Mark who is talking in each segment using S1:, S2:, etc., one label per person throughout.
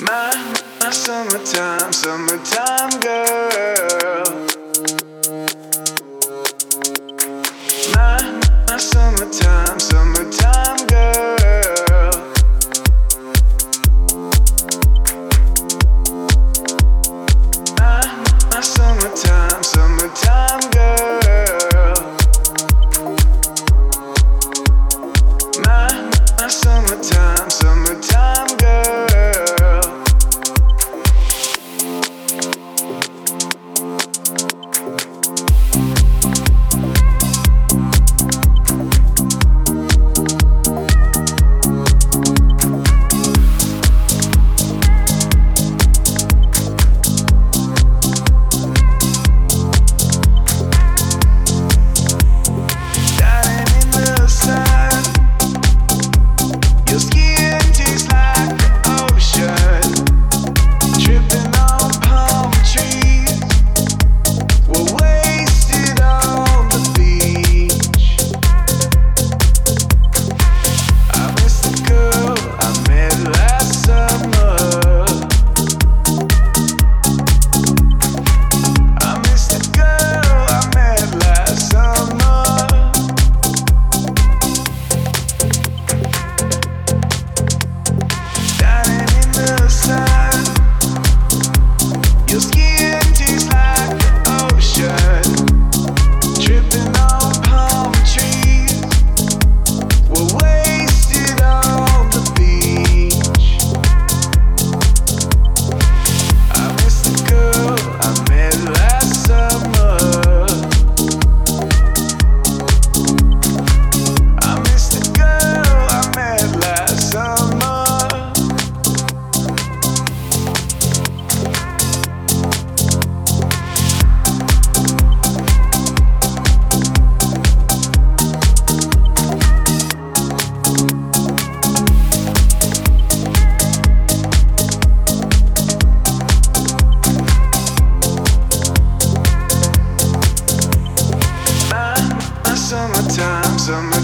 S1: My, my summertime, summertime girl. summertime, summertime.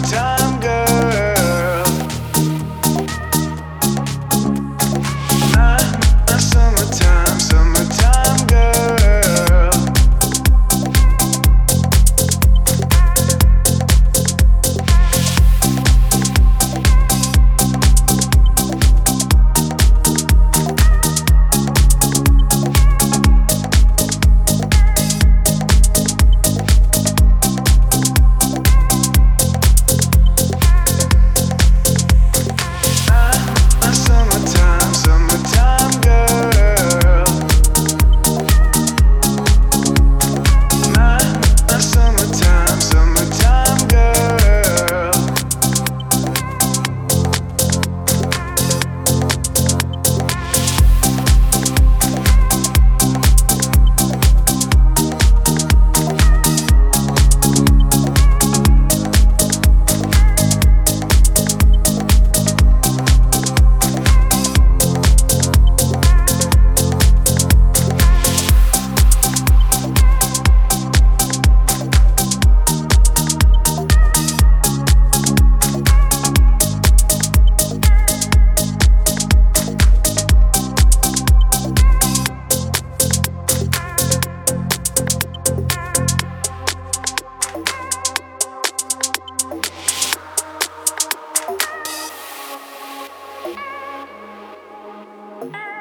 S1: Bye.